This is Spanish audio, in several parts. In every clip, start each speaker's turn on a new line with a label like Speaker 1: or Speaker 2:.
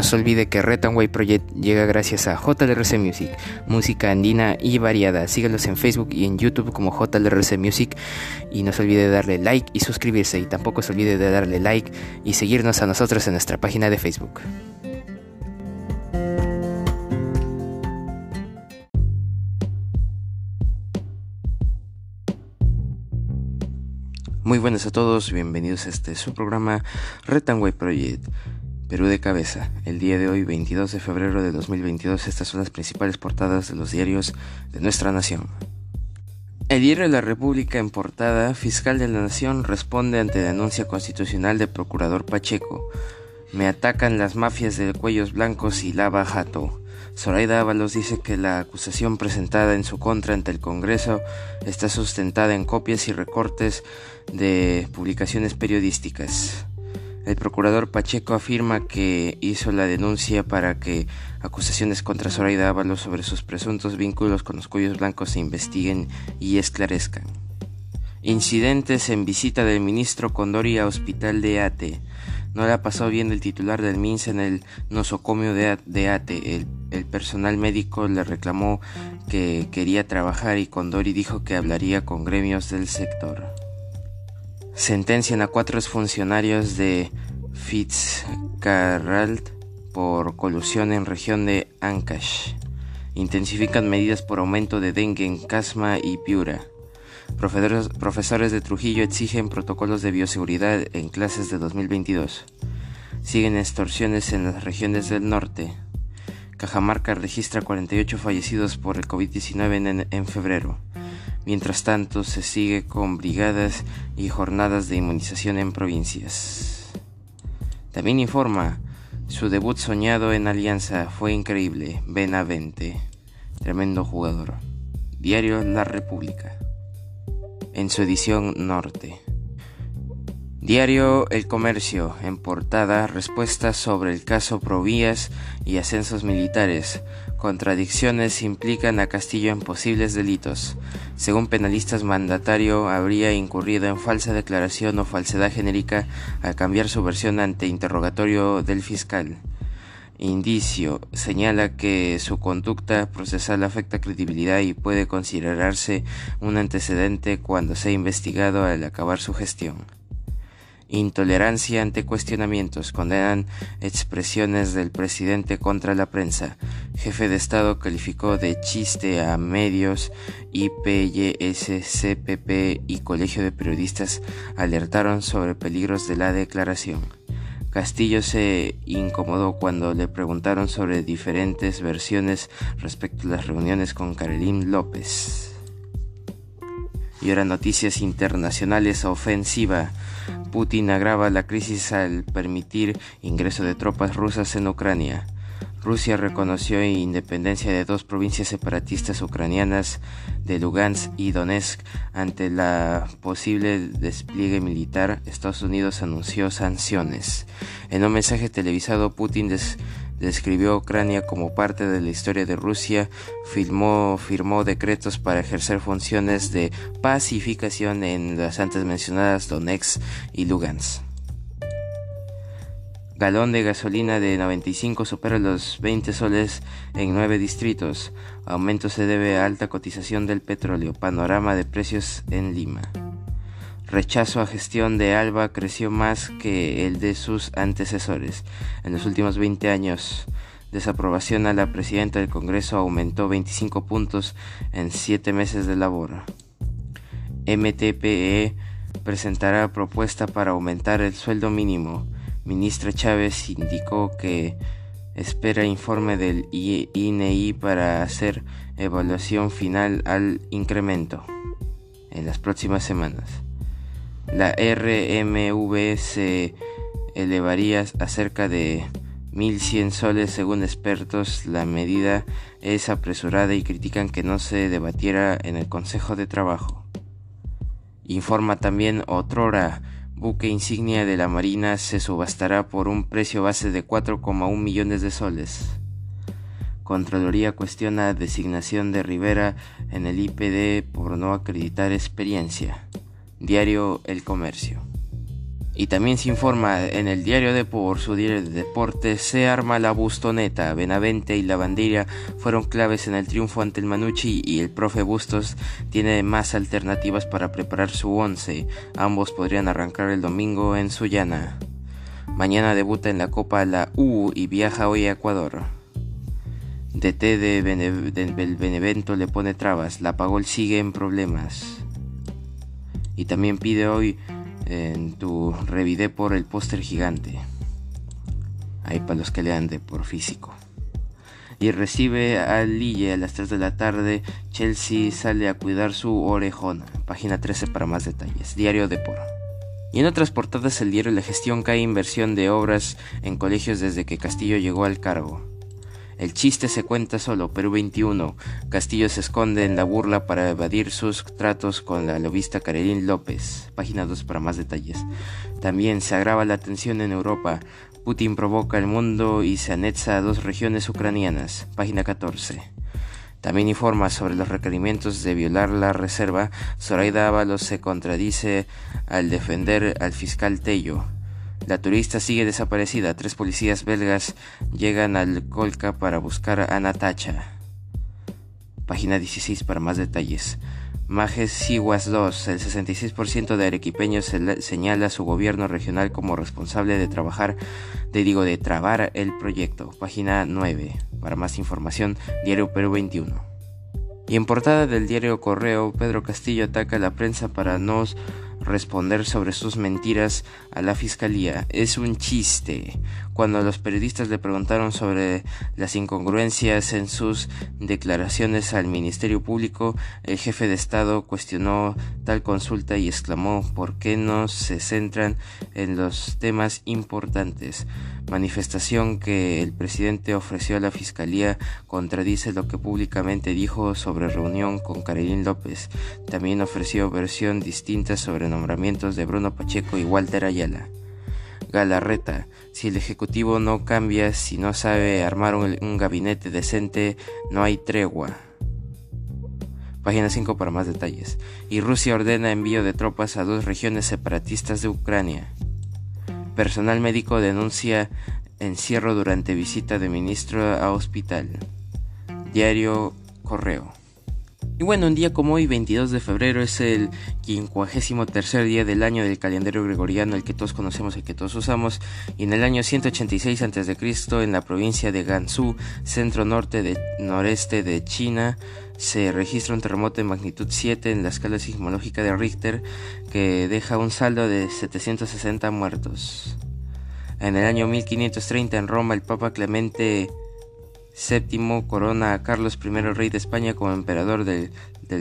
Speaker 1: No se olvide que Retanway Project llega gracias a JLRC Music, música andina y variada. Síganos en Facebook y en YouTube como JLRC Music y no se olvide de darle like y suscribirse y tampoco se olvide de darle like y seguirnos a nosotros en nuestra página de Facebook. Muy buenas a todos, bienvenidos a este su programa Retanway Project. Perú de cabeza. El día de hoy, 22 de febrero de 2022, estas son las principales portadas de los diarios de nuestra nación. El diario de la República en portada, fiscal de la Nación responde ante denuncia constitucional de procurador Pacheco. Me atacan las mafias de cuellos blancos y lava jato. Zoraida Ábalos dice que la acusación presentada en su contra ante el Congreso está sustentada en copias y recortes de publicaciones periodísticas. El procurador Pacheco afirma que hizo la denuncia para que acusaciones contra Zoraida Ábalos sobre sus presuntos vínculos con los cuellos blancos se investiguen y esclarezcan. Incidentes en visita del ministro Condori a Hospital de Ate. No le ha pasado bien el titular del MINS en el nosocomio de Ate. El, el personal médico le reclamó que quería trabajar y Condori dijo que hablaría con gremios del sector. Sentencian a cuatro funcionarios de Fitzcarrald por colusión en región de Ancash. Intensifican medidas por aumento de dengue en Casma y Piura. Profesores, de Trujillo exigen protocolos de bioseguridad en clases de 2022. Siguen extorsiones en las regiones del norte. Cajamarca registra 48 fallecidos por el COVID-19 en, en febrero. Mientras tanto, se sigue con brigadas y jornadas de inmunización en provincias. También informa, su debut soñado en Alianza fue increíble, Benavente, tremendo jugador. Diario La República, en su edición norte. Diario El Comercio, en portada, respuestas sobre el caso Provías y ascensos militares. Contradicciones implican a Castillo en posibles delitos. Según penalistas, mandatario habría incurrido en falsa declaración o falsedad genérica al cambiar su versión ante interrogatorio del fiscal. Indicio señala que su conducta procesal afecta credibilidad y puede considerarse un antecedente cuando sea investigado al acabar su gestión intolerancia ante cuestionamientos, condenan expresiones del presidente contra la prensa. Jefe de Estado calificó de chiste a medios, IPYS, CPP y Colegio de Periodistas alertaron sobre peligros de la declaración. Castillo se incomodó cuando le preguntaron sobre diferentes versiones respecto a las reuniones con Carolín López. Y ahora noticias internacionales ofensiva. Putin agrava la crisis al permitir ingreso de tropas rusas en Ucrania. Rusia reconoció independencia de dos provincias separatistas ucranianas de Lugansk y Donetsk ante la posible despliegue militar. Estados Unidos anunció sanciones. En un mensaje televisado, Putin describió a Ucrania como parte de la historia de Rusia, firmó, firmó decretos para ejercer funciones de pacificación en las antes mencionadas Donetsk y Lugansk. Galón de gasolina de 95 supera los 20 soles en 9 distritos. Aumento se debe a alta cotización del petróleo. Panorama de precios en Lima. Rechazo a gestión de Alba creció más que el de sus antecesores. En los últimos 20 años, desaprobación a la presidenta del Congreso aumentó 25 puntos en 7 meses de labor. MTPE presentará propuesta para aumentar el sueldo mínimo. Ministra Chávez indicó que espera informe del INEI para hacer evaluación final al incremento en las próximas semanas. La RMV se elevaría a cerca de 1.100 soles según expertos. La medida es apresurada y critican que no se debatiera en el Consejo de Trabajo. Informa también Otrora buque insignia de la Marina se subastará por un precio base de 4,1 millones de soles. Contraloría cuestiona designación de Rivera en el IPD por no acreditar experiencia. Diario El Comercio. Y también se informa en el diario de por su diario de deportes, se arma la bustoneta. Benavente y la bandera fueron claves en el triunfo ante el Manucci y el profe Bustos tiene más alternativas para preparar su once. Ambos podrían arrancar el domingo en Sullana. Mañana debuta en la Copa la U y viaja hoy a Ecuador. DT de Benevento le pone trabas, la Pagol sigue en problemas. Y también pide hoy en tu revidé por el póster gigante. Ahí para los que lean de por físico. Y recibe al Lille a las 3 de la tarde. Chelsea sale a cuidar su orejona. Página 13 para más detalles. Diario de por. Y en otras portadas el diario La Gestión cae inversión de obras en colegios desde que Castillo llegó al cargo. El chiste se cuenta solo, Perú 21. Castillo se esconde en la burla para evadir sus tratos con la lobista Karelín López. Página 2 para más detalles. También se agrava la tensión en Europa. Putin provoca el mundo y se anexa a dos regiones ucranianas. Página 14. También informa sobre los requerimientos de violar la reserva. Zoraida Ábalos se contradice al defender al fiscal Tello. La turista sigue desaparecida. Tres policías belgas llegan al Colca para buscar a Natacha. Página 16 para más detalles. Majes Siguas 2. El 66% de arequipeños señala a su gobierno regional como responsable de trabajar, de digo, de trabar el proyecto. Página 9. Para más información, Diario Perú 21. Y en portada del diario Correo, Pedro Castillo ataca a la prensa para no responder sobre sus mentiras a la fiscalía. Es un chiste. Cuando los periodistas le preguntaron sobre las incongruencias en sus declaraciones al Ministerio Público, el jefe de Estado cuestionó tal consulta y exclamó ¿por qué no se centran en los temas importantes? Manifestación que el presidente ofreció a la Fiscalía contradice lo que públicamente dijo sobre reunión con Carolín López. También ofreció versión distinta sobre nombramientos de Bruno Pacheco y Walter Ayala. Galarreta, si el Ejecutivo no cambia, si no sabe armar un, gabinete decente, no hay tregua. Página 5 para más detalles. Y Rusia ordena envío de tropas a dos regiones separatistas de Ucrania. Personal médico denuncia encierro durante visita de ministro a hospital. Diario Correo. Y bueno, un día como hoy, 22 de febrero, es el 53 día del año del calendario gregoriano, el que todos conocemos, el que todos usamos. Y en el año 186 a.C., en la provincia de Gansu, centro norte de noreste de China, se registra un terremoto de magnitud 7 en la escala sismológica de Richter, que deja un saldo de 760 muertos. En el año 1530 en Roma, el Papa Clemente Séptimo corona a Carlos I, rey de España, como emperador del,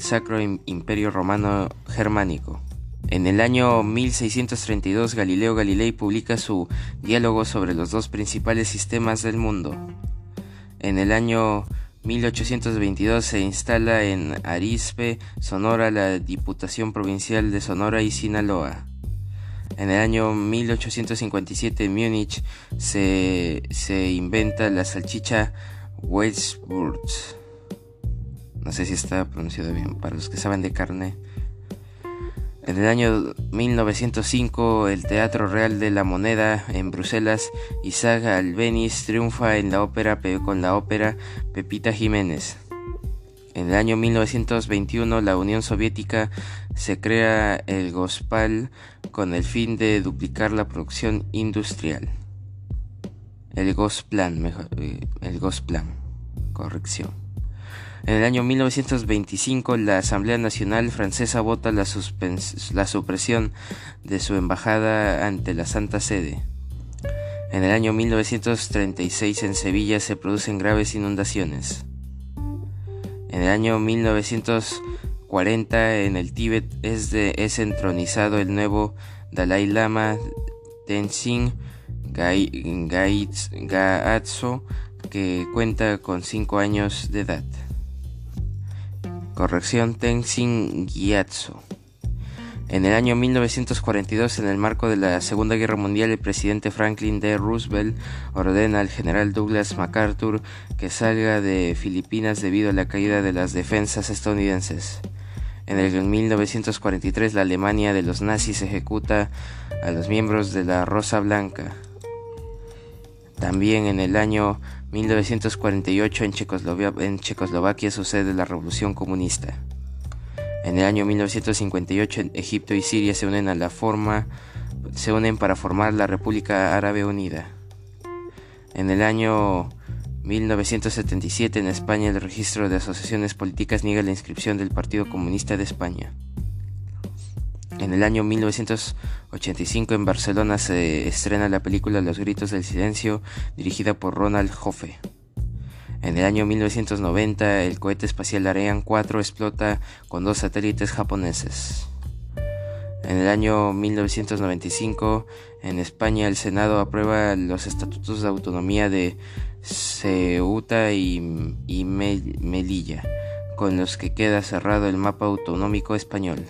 Speaker 1: Sacro Imperio Romano Germánico. En el año 1632 Galileo Galilei publica su diálogo sobre los dos principales sistemas del mundo. En el año 1822 se instala en Arizpe, Sonora, la Diputación Provincial de Sonora y Sinaloa. En el año 1857 en Múnich se, se inventa la salchicha Weiswurst. No sé si está pronunciado bien. Para los que saben de carne. En el año 1905, el Teatro Real de la Moneda en Bruselas, Isaac Albeniz triunfa en la ópera con la ópera Pepita Jiménez. En el año 1921, la Unión Soviética se crea el Gospal con el fin de duplicar la producción industrial el Gosplan, mejor, eh, el Gosplan, corrección. En el año 1925 la Asamblea Nacional Francesa vota la, supresión de su embajada ante la Santa Sede. En el año 1936 en Sevilla se producen graves inundaciones. En el año 1940 en el Tíbet es, entronizado el nuevo Dalai Lama Tenzin Gaatso, que cuenta con 5 años de edad. Corrección Tenzin Gyatso. En el año 1942, en el marco de la Segunda Guerra Mundial, el presidente Franklin D. Roosevelt ordena al general Douglas MacArthur que salga de Filipinas debido a la caída de las defensas estadounidenses. En el 1943, la Alemania de los nazis ejecuta a los miembros de la Rosa Blanca. También en el año 1948 en Checoslovaquia, sucede la Revolución Comunista. En el año 1958 Egipto y Siria se unen se unen para formar la República Árabe Unida. En el año 1977 en España el registro de asociaciones políticas niega la inscripción del Partido Comunista de España. En el año 1985 en Barcelona se estrena la película Los Gritos del Silencio, dirigida por Ronald Joffe. En el año 1990 el cohete espacial Ariane 4 explota con dos satélites japoneses. En el año 1995 en España el Senado aprueba los estatutos de autonomía de Ceuta y, Melilla, con los que queda cerrado el mapa autonómico español.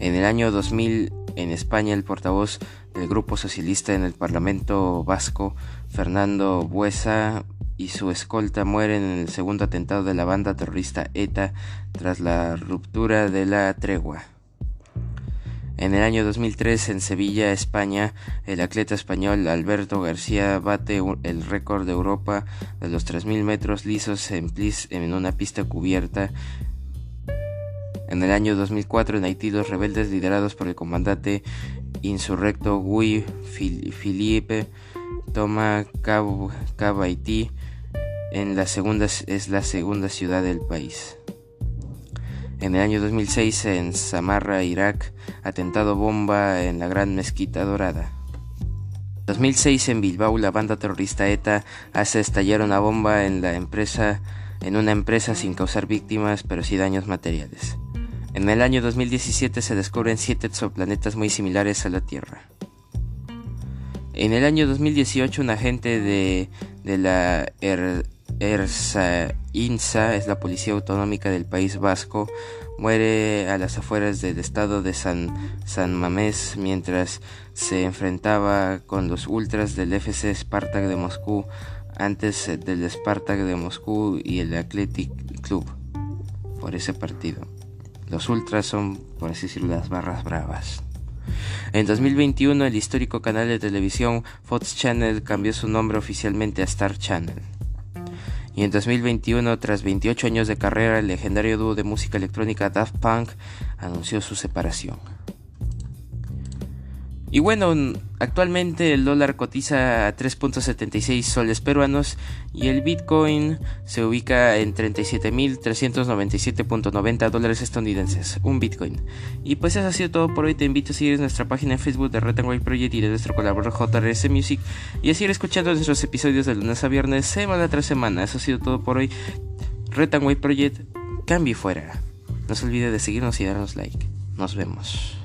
Speaker 1: En el año 2000, en España, el portavoz del Grupo Socialista en el Parlamento Vasco, Fernando Buesa, y su escolta mueren en el segundo atentado de la banda terrorista ETA tras la ruptura de la tregua. En el año 2003, en Sevilla, España, el atleta español Alberto García bate el récord de Europa de los 3.000 metros lisos en, en una pista cubierta en el año 2004 en Haití los rebeldes liderados por el comandante insurrecto Guy Philippe toma Cabo, Haití en la segunda, es la segunda ciudad del país. En el año 2006 en Samarra, Irak, atentado bomba en la Gran Mezquita Dorada. 2006 en Bilbao la banda terrorista ETA hace estallar una bomba en la empresa en una empresa sin causar víctimas pero sí daños materiales. En el año 2017 se descubren siete exoplanetas muy similares a la Tierra. En el año 2018 un agente de, la ERSA INSA, es la Policía Autonómica del País Vasco, muere a las afueras del estado de San, San Mamés mientras se enfrentaba con los ultras del FC Spartak de Moscú antes del Spartak de Moscú y el Athletic Club por ese partido. Los ultras son, por así decirlo, las barras bravas. En 2021 el histórico canal de televisión Fox Channel cambió su nombre oficialmente a Star Channel. Y en 2021, tras 28 años de carrera, el legendario dúo de música electrónica Daft Punk anunció su separación. Y bueno, actualmente el dólar cotiza a 3.76 soles peruanos y el Bitcoin se ubica en 37.397.90 dólares estadounidenses, un Bitcoin. Y pues eso ha sido todo por hoy. Te invito a seguir nuestra página en Facebook de Red Project y de nuestro colaborador JRS Music y a seguir escuchando nuestros episodios de lunes a viernes, semana tras semana. Eso ha sido todo por hoy. Red Project, cambio fuera. No se olvide de seguirnos y darnos like. Nos vemos.